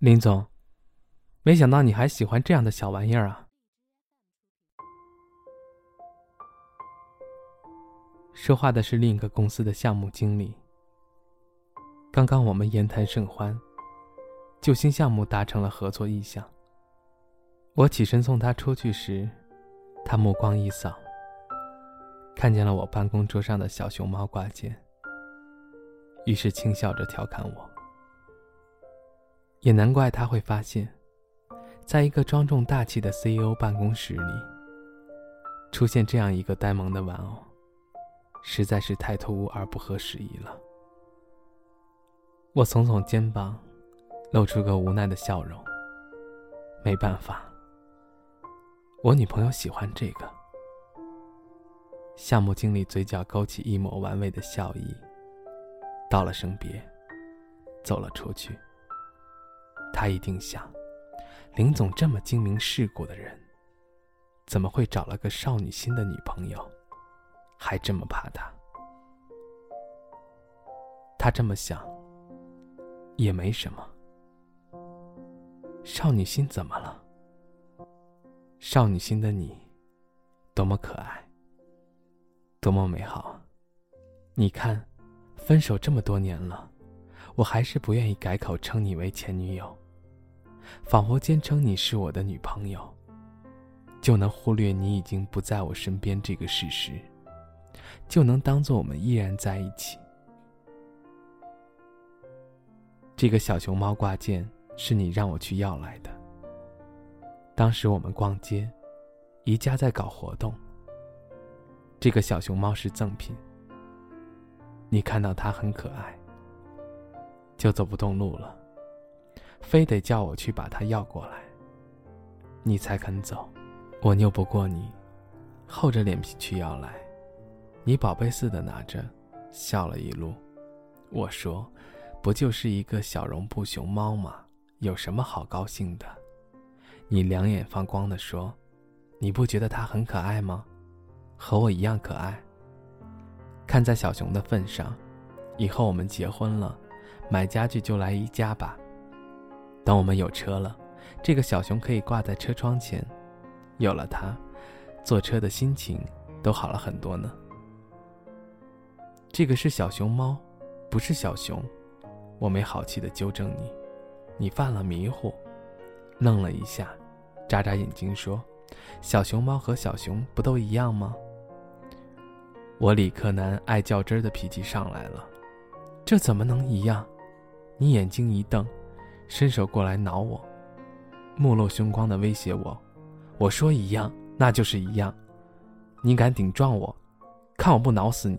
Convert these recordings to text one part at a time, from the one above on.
林总，没想到你还喜欢这样的小玩意儿啊！说话的是另一个公司的项目经理。刚刚我们言谈甚欢，救星项目达成了合作意向。我起身送他出去时，他目光一扫，看见了我办公桌上的小熊猫挂件，于是轻笑着调侃我。也难怪他会发现，在一个庄重大气的 CEO 办公室里，出现这样一个呆萌的玩偶，实在是太突兀而不合时宜了。我耸耸肩膀，露出个无奈的笑容。没办法，我女朋友喜欢这个。项目经理嘴角勾起一抹玩味的笑意，道了声别，走了出去。他一定想，林总这么精明世故的人，怎么会找了个少女心的女朋友，还这么怕他？他这么想，也没什么。少女心怎么了？少女心的你，多么可爱，多么美好！你看，分手这么多年了。我还是不愿意改口称你为前女友，仿佛坚称你是我的女朋友，就能忽略你已经不在我身边这个事实，就能当做我们依然在一起。这个小熊猫挂件是你让我去要来的。当时我们逛街，宜家在搞活动。这个小熊猫是赠品，你看到它很可爱。就走不动路了，非得叫我去把它要过来，你才肯走。我拗不过你，厚着脸皮去要来，你宝贝似的拿着，笑了一路。我说：“不就是一个小绒布熊猫吗？有什么好高兴的？”你两眼放光的说：“你不觉得它很可爱吗？和我一样可爱。看在小熊的份上，以后我们结婚了。”买家具就来宜家吧。等我们有车了，这个小熊可以挂在车窗前，有了它，坐车的心情都好了很多呢。这个是小熊猫，不是小熊。我没好气的纠正你，你犯了迷糊，愣了一下，眨眨眼睛说：“小熊猫和小熊不都一样吗？”我理科男爱较真的脾气上来了，这怎么能一样？你眼睛一瞪，伸手过来挠我，目露凶光的威胁我：“我说一样，那就是一样。你敢顶撞我，看我不挠死你！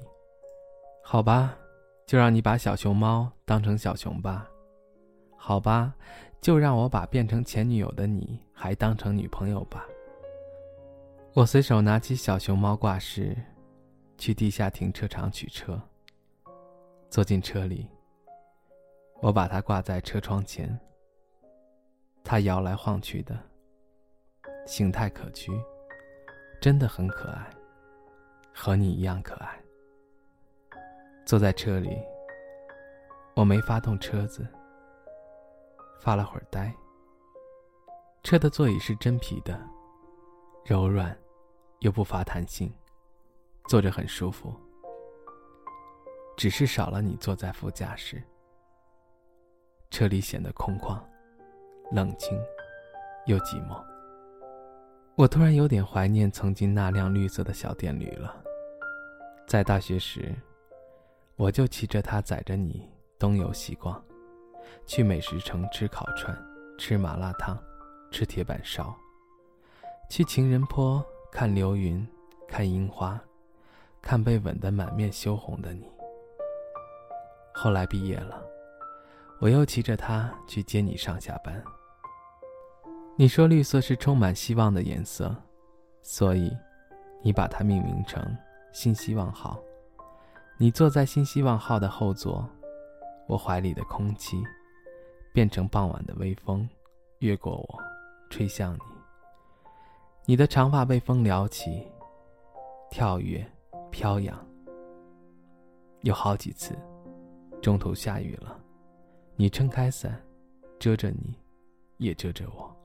好吧，就让你把小熊猫当成小熊吧。好吧，就让我把变成前女友的你还当成女朋友吧。”我随手拿起小熊猫挂饰，去地下停车场取车，坐进车里。我把它挂在车窗前，它摇来晃去的，形态可掬，真的很可爱，和你一样可爱。坐在车里，我没发动车子，发了会儿呆。车的座椅是真皮的，柔软，又不乏弹性，坐着很舒服，只是少了你坐在副驾驶。车里显得空旷、冷清，又寂寞。我突然有点怀念曾经那辆绿色的小电驴了。在大学时，我就骑着它载着你东游西逛，去美食城吃烤串、吃麻辣烫、吃铁板烧，去情人坡看流云、看樱花、看被吻得满面羞红的你。后来毕业了。我又骑着它去接你上下班。你说绿色是充满希望的颜色，所以你把它命名成“新希望号”。你坐在“新希望号”的后座，我怀里的空气变成傍晚的微风，越过我，吹向你。你的长发被风撩起，跳跃，飘扬。有好几次，中途下雨了。你撑开伞，遮着你，也遮着我。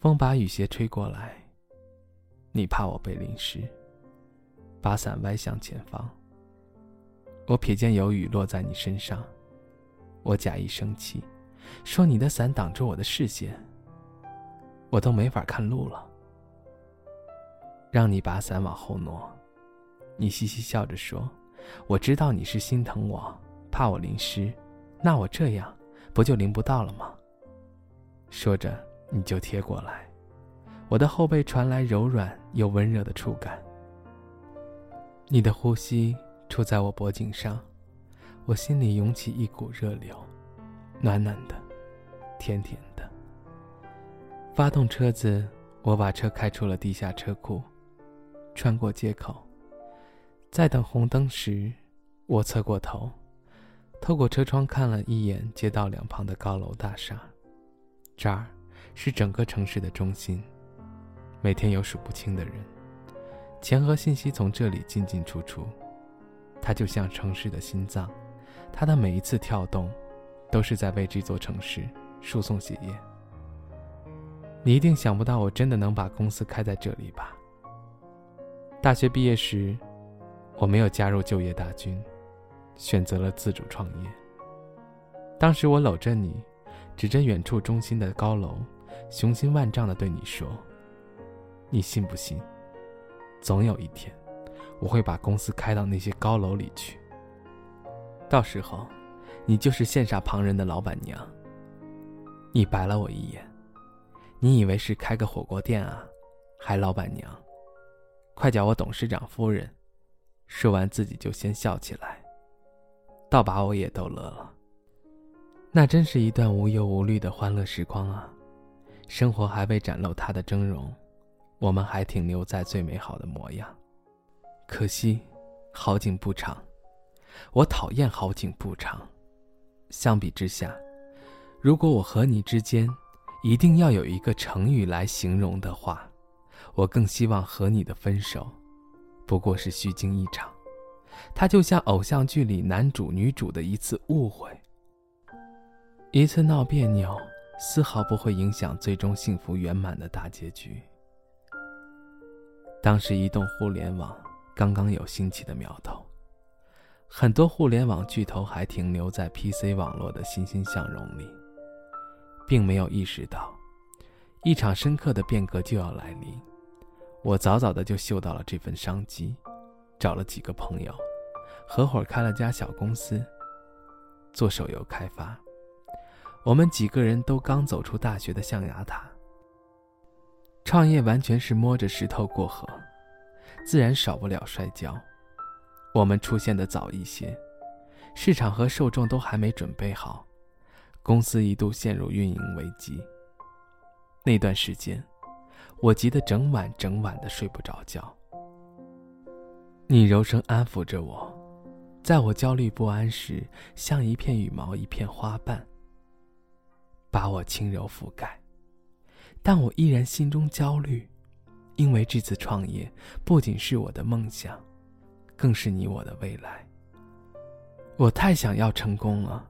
风把雨鞋吹过来，你怕我被淋湿，把伞歪向前方。我瞥见有雨落在你身上，我假意生气，说你的伞挡住我的视线，我都没法看路了。让你把伞往后挪，你嘻嘻笑着说：“我知道你是心疼我，怕我淋湿，那我这样不就淋不到了吗？”说着。你就贴过来，我的后背传来柔软又温热的触感。你的呼吸触在我脖颈上，我心里涌起一股热流，暖暖的，甜甜的。发动车子，我把车开出了地下车库，穿过街口，在等红灯时，我侧过头，透过车窗看了一眼街道两旁的高楼大厦，这儿。是整个城市的中心，每天有数不清的人，钱和信息从这里进进出出，它就像城市的心脏，它的每一次跳动，都是在为这座城市输送血液。你一定想不到，我真的能把公司开在这里吧？大学毕业时，我没有加入就业大军，选择了自主创业。当时我搂着你，指着远处中心的高楼。雄心万丈的对你说：“你信不信？总有一天，我会把公司开到那些高楼里去。到时候，你就是羡煞旁人的老板娘。”你白了我一眼，你以为是开个火锅店啊？还老板娘？快叫我董事长夫人！说完，自己就先笑起来，倒把我也逗乐了。那真是一段无忧无虑的欢乐时光啊！生活还未展露它的峥嵘，我们还停留在最美好的模样。可惜，好景不长。我讨厌好景不长。相比之下，如果我和你之间一定要有一个成语来形容的话，我更希望和你的分手，不过是虚惊一场。它就像偶像剧里男主女主的一次误会，一次闹别扭。丝毫不会影响最终幸福圆满的大结局。当时，移动互联网刚刚有兴起的苗头，很多互联网巨头还停留在 PC 网络的欣欣向荣里，并没有意识到一场深刻的变革就要来临。我早早的就嗅到了这份商机，找了几个朋友，合伙开了家小公司，做手游开发。我们几个人都刚走出大学的象牙塔，创业完全是摸着石头过河，自然少不了摔跤。我们出现的早一些，市场和受众都还没准备好，公司一度陷入运营危机。那段时间，我急得整晚整晚的睡不着觉。你柔声安抚着我，在我焦虑不安时，像一片羽毛，一片花瓣。把我轻柔覆盖，但我依然心中焦虑，因为这次创业不仅是我的梦想，更是你我的未来。我太想要成功了，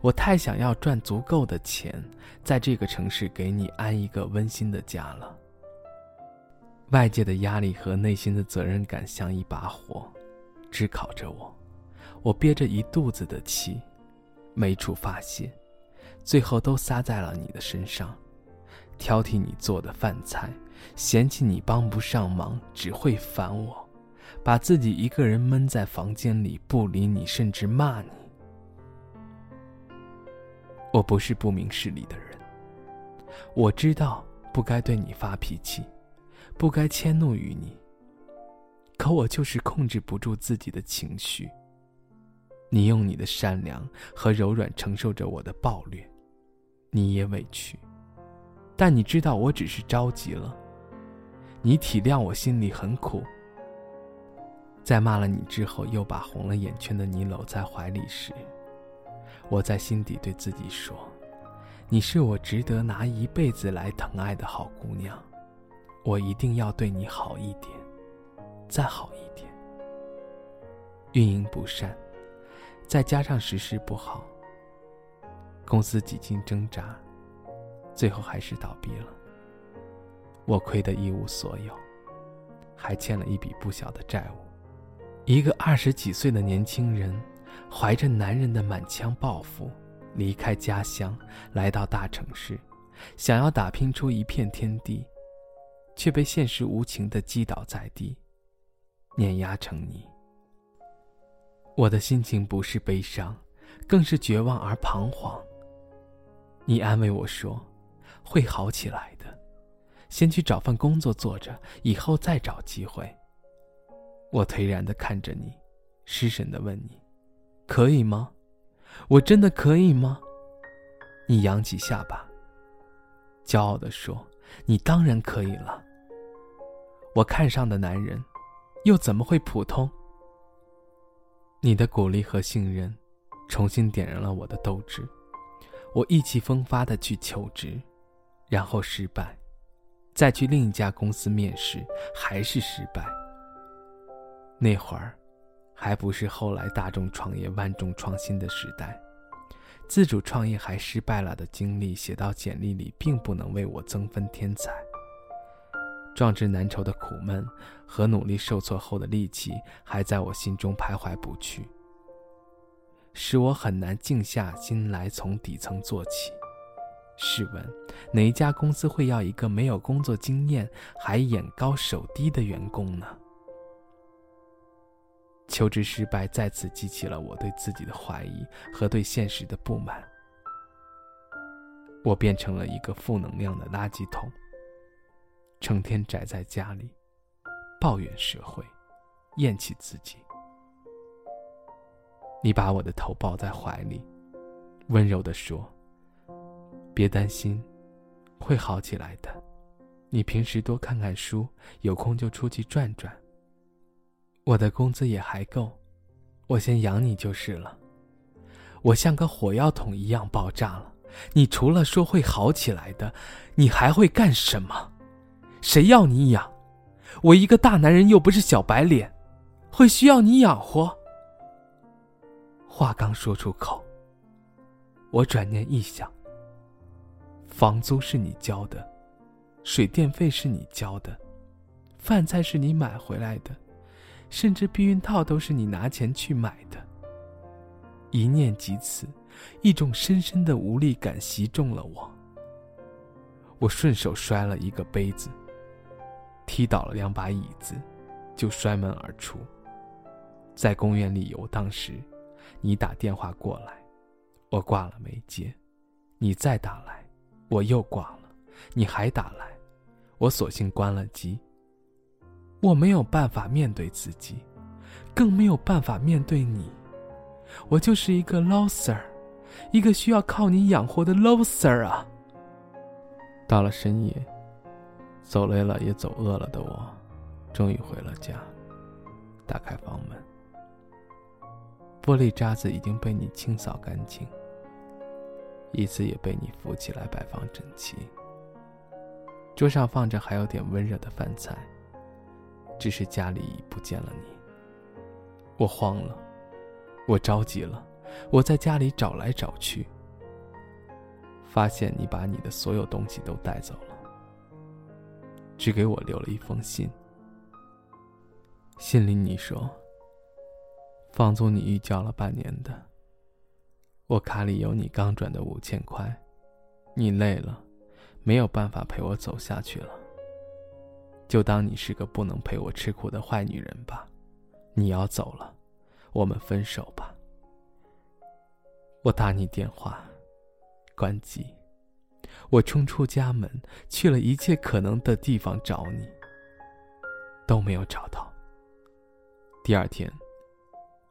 我太想要赚足够的钱，在这个城市给你安一个温馨的家了。外界的压力和内心的责任感像一把火，炙烤着我，我憋着一肚子的气，没处发泄。最后都撒在了你的身上，挑剔你做的饭菜，嫌弃你帮不上忙，只会烦我，把自己一个人闷在房间里不理你，甚至骂你。我不是不明事理的人，我知道不该对你发脾气，不该迁怒于你，可我就是控制不住自己的情绪。你用你的善良和柔软承受着我的暴虐。你也委屈，但你知道我只是着急了。你体谅我心里很苦。在骂了你之后，又把红了眼圈的你搂在怀里时，我在心底对自己说：“你是我值得拿一辈子来疼爱的好姑娘，我一定要对你好一点，再好一点。”运营不善，再加上实施不好。公司几经挣扎，最后还是倒闭了。我亏得一无所有，还欠了一笔不小的债务。一个二十几岁的年轻人，怀着男人的满腔抱负，离开家乡，来到大城市，想要打拼出一片天地，却被现实无情的击倒在地，碾压成泥。我的心情不是悲伤，更是绝望而彷徨。你安慰我说：“会好起来的，先去找份工作做着，以后再找机会。”我颓然的看着你，失神的问你：“可以吗？我真的可以吗？”你扬起下巴，骄傲的说：“你当然可以了。我看上的男人，又怎么会普通？”你的鼓励和信任，重新点燃了我的斗志。我意气风发的去求职，然后失败，再去另一家公司面试，还是失败。那会儿，还不是后来大众创业万众创新的时代，自主创业还失败了的经历写到简历里，并不能为我增分添彩。壮志难酬的苦闷和努力受挫后的戾气，还在我心中徘徊不去，使我很难静下心来从底层做起。试问，哪一家公司会要一个没有工作经验还眼高手低的员工呢？求职失败再次激起了我对自己的怀疑和对现实的不满。我变成了一个负能量的垃圾桶，成天宅在家里，抱怨社会，厌弃自己。你把我的头抱在怀里，温柔地说：“别担心，会好起来的。你平时多看看书，有空就出去转转。”我的工资也还够，我先养你就是了。我像个火药桶一样爆炸了，你除了说会好起来的，你还会干什么？谁要你养？我一个大男人又不是小白脸，会需要你养活？话刚说出口，我转念一想，房租是你交的，水电费是你交的，饭菜是你买回来的。甚至避孕套都是你拿钱去买的。一念及此，一种深深的无力感袭中了我。我顺手摔了一个杯子，踢倒了两把椅子，就摔门而出。在公园里游荡时，你打电话过来，我挂了没接。你再打来，我又挂了。你还打来，我索性关了机。我没有办法面对自己，更没有办法面对你。我就是一个 loser，一个需要靠你养活的 loser 啊！到了深夜，走累了也走饿了的我，终于回了家，打开房门，玻璃渣子已经被你清扫干净，椅子也被你扶起来摆放整齐，桌上放着还有点温热的饭菜。只是家里已不见了你，我慌了，我着急了，我在家里找来找去，发现你把你的所有东西都带走，只给我留了一封信。信里你说，房租你预交了半年的，我卡里有你刚转的五千块，你累了，没有办法陪我走下去了。就当你是个不能陪我吃苦的坏女人吧，你要走了，我们分手吧。我打你电话，关机。我冲出家门，去了一切可能的地方找你，都没有找到。第二天，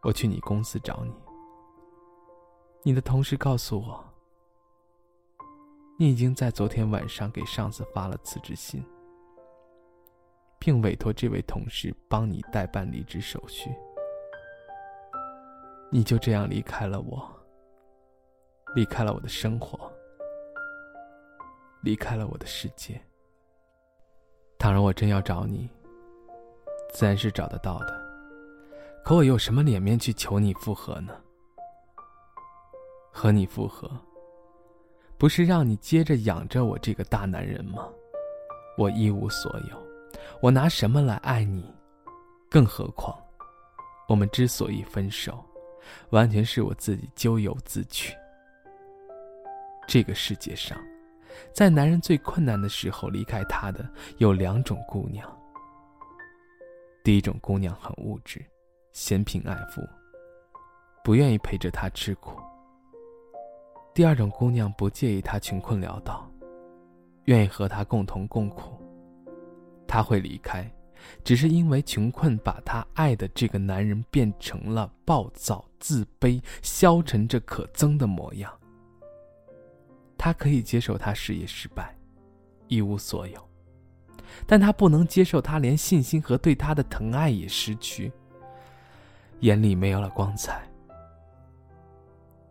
我去你公司找你，你的同事告诉我，你已经在昨天晚上给上司发了辞职信。并委托这位同事帮你代办离职手续，你就这样离开了我，离开了我的生活，离开了我的世界。倘若我真要找你，自然是找得到的，可我有什么脸面去求你复合呢？和你复合，不是让你接着养着我这个大男人吗？我一无所有，我拿什么来爱你？更何况，我们之所以分手，完全是我自己咎由自取。这个世界上，在男人最困难的时候离开他的有两种姑娘。第一种姑娘很物质，嫌贫爱富，不愿意陪着他吃苦。第二种姑娘不介意他穷困潦倒，愿意和他共同共苦。他会离开，只是因为穷困把他爱的这个男人变成了暴躁、自卑、消沉着可憎的模样。他可以接受他事业失败，一无所有，但他不能接受他连信心和对他的疼爱也失去，眼里没有了光彩，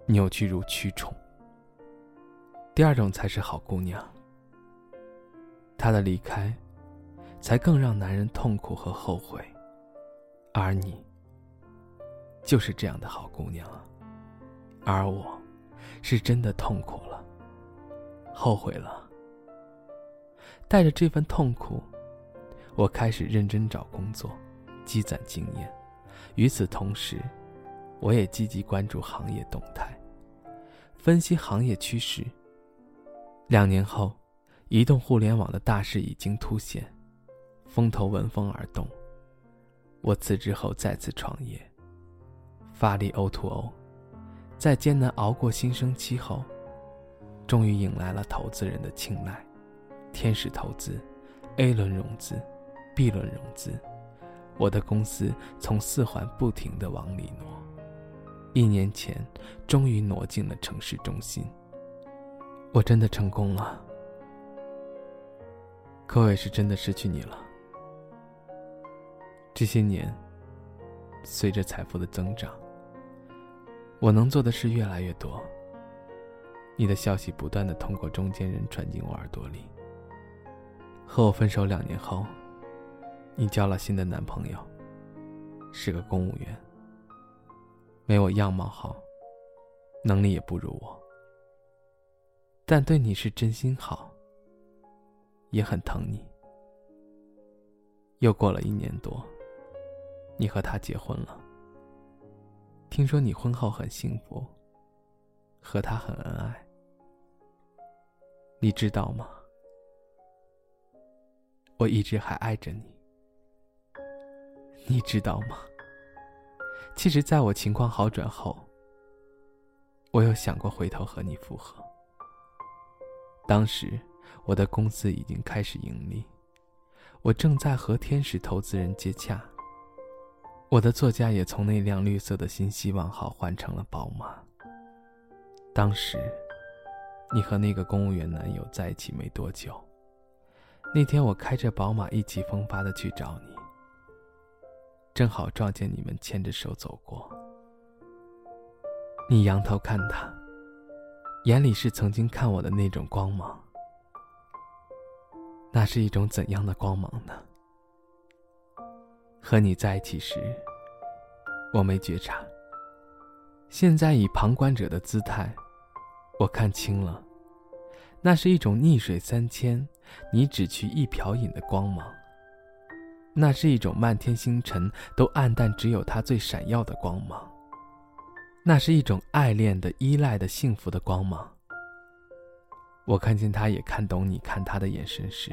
扭曲如蛆虫。第二种才是好姑娘。她的离开，才更让男人痛苦和后悔，而你，就是这样的好姑娘啊。而我，是真的痛苦了，后悔了。带着这份痛苦，我开始认真找工作，积攒经验。与此同时，我也积极关注行业动态，分析行业趋势。两年后，移动互联网的大势已经凸显，风头闻风而动。我辞职后再次创业，发力 O2O，在艰难熬过新生期后，终于迎来了投资人的青睐。天使投资，A 轮融资，B 轮融资，我的公司从四环不停地往里挪，一年前终于挪进了城市中心。我真的成功了，可我也是真的失去你了。这些年，随着财富的增长，我能做的事越来越多。你的消息不断的通过中间人传进我耳朵里。和我分手两年后，你交了新的男朋友，是个公务员，没我样貌好，能力也不如我。但对你是真心好，也很疼你。又过了一年多，你和他结婚了。听说你婚后很幸福，和他很恩爱。你知道吗？我一直还爱着你。你知道吗？其实，在我情况好转后，我有想过回头和你复合。当时，我的公司已经开始盈利，我正在和天使投资人接洽。我的座驾也从那辆绿色的新希望号换成了宝马。当时，你和那个公务员男友在一起没多久。那天，我开着宝马意气风发的去找你，正好撞见你们牵着手走过。你仰头看他。眼里是曾经看我的那种光芒，那是一种怎样的光芒呢？和你在一起时，我没觉察。现在以旁观者的姿态，我看清了，那是一种逆水三千，你只取一瓢饮的光芒。那是一种漫天星辰都暗淡，只有它最闪耀的光芒。那是一种爱恋的、依赖的、幸福的光芒。我看见他也看懂你看他的眼神时，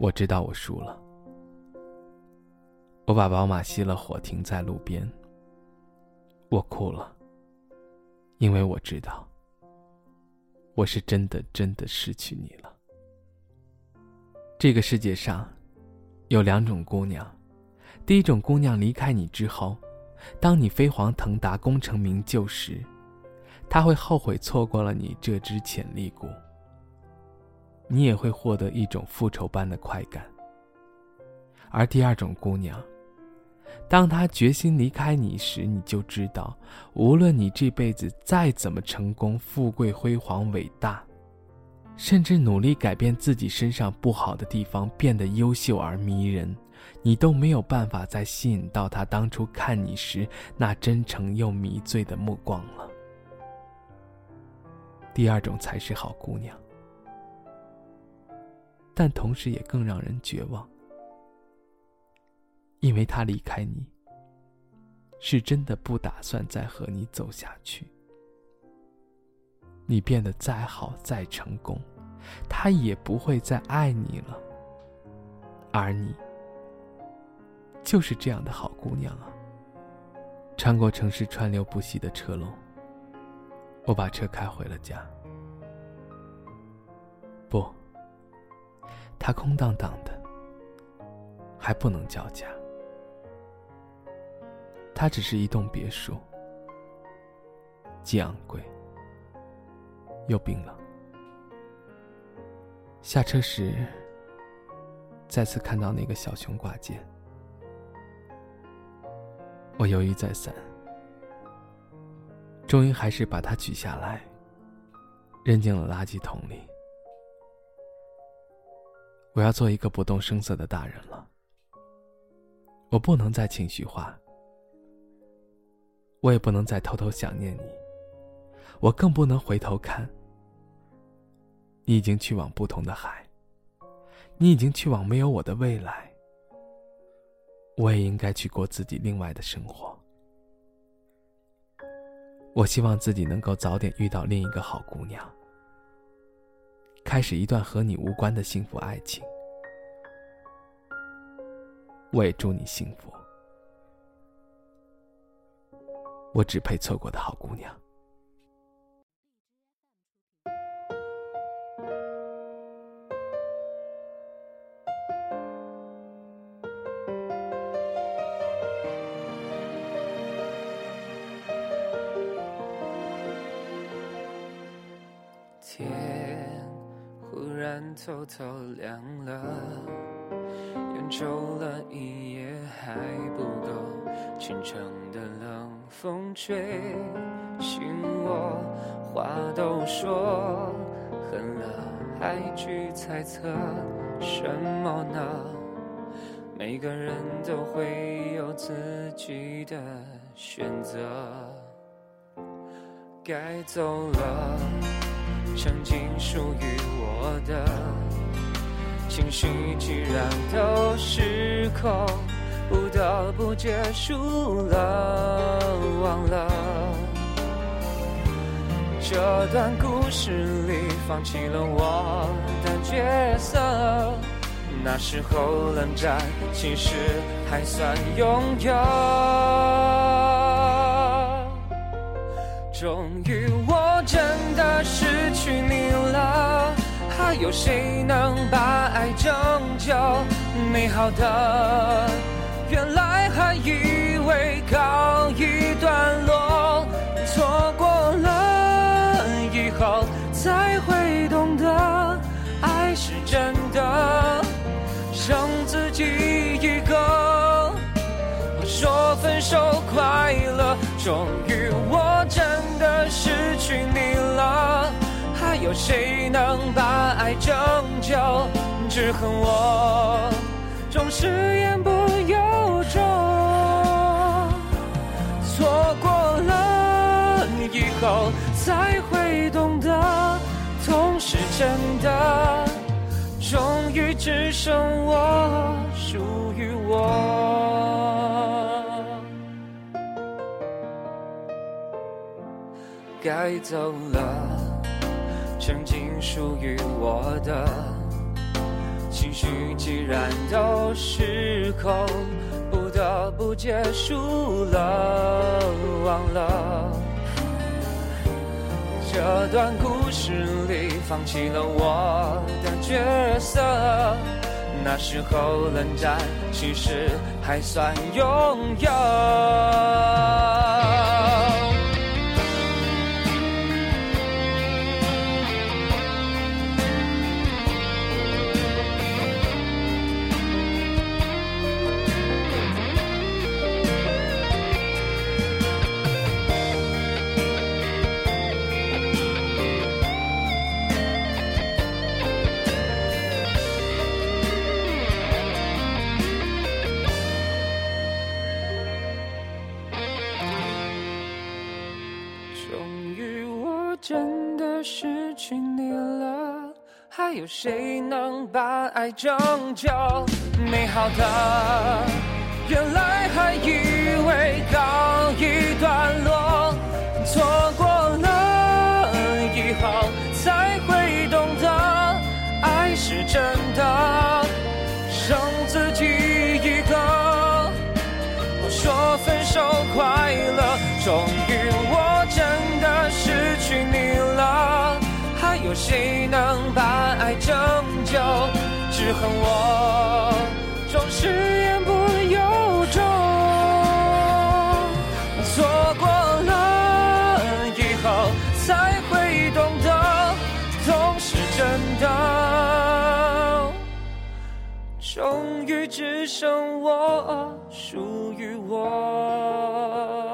我知道我输了。我把宝马熄了火，停在路边。我哭了，因为我知道，我是真的真的失去你了。这个世界上，有两种姑娘，第一种姑娘离开你之后。当你飞黄腾达、功成名就时，她会后悔错过了你这只潜力股。你也会获得一种复仇般的快感。而第二种姑娘，当他决心离开你时，你就知道，无论你这辈子再怎么成功、富贵、辉煌、伟大，甚至努力改变自己身上不好的地方，变得优秀而迷人。你都没有办法再吸引到他当初看你时那真诚又迷醉的目光了。第二种才是好姑娘，但同时也更让人绝望，因为他离开你，是真的不打算再和你走下去。你变得再好再成功，他也不会再爱你了。而你，就是这样的好姑娘啊。穿过城市川流不息的车龙，我把车开回了家。不，它空荡荡的，还不能叫家。它只是一栋别墅，既昂贵又冰冷。下车时，再次看到那个小熊挂件。我犹豫再三，终于还是把它取下来，扔进了垃圾桶里。我要做一个不动声色的大人了。我不能再情绪化，我也不能再偷偷想念你，我更不能回头看。你已经去往不同的海，你已经去往没有我的未来。我也应该去过自己另外的生活。我希望自己能够早点遇到另一个好姑娘，开始一段和你无关的幸福爱情。我也祝你幸福。我只配错过的好姑娘。天忽然偷偷亮了，烟抽了一夜还不够，清晨风吹醒我，话都说恨了，还去猜测什么呢？每个人都会有自己的选择，该走了，曾经属于我的。情绪既然都失控，不得不结束了，忘了这段故事里放弃了我的角色。那时候冷战其实还算拥有，终于我真的失去你了。还有谁能把爱拯救？美好的，原来还以为告一段落，错过了以后才会懂得，爱是真的，剩自己一个。说分手快乐，终于我真的失去你了。还有谁能把爱拯救？只恨我总是言不中。错过了以后才会懂得，痛是真的，终于只剩我属于我。该走了。曾经属于我的情绪，既然都失控，不得不结束了，忘了这段故事里放弃了我的角色。那时候冷战，其实还算拥有。有谁能把爱拯救？美好的，原来还以为告一段落，错过了以后才会懂得，爱是真的，剩自己一个。我说分手快乐，终于我有谁能把爱拯救？只恨我总是言不由衷。错过了以后才会懂得，痛是真的。终于只剩我属于我。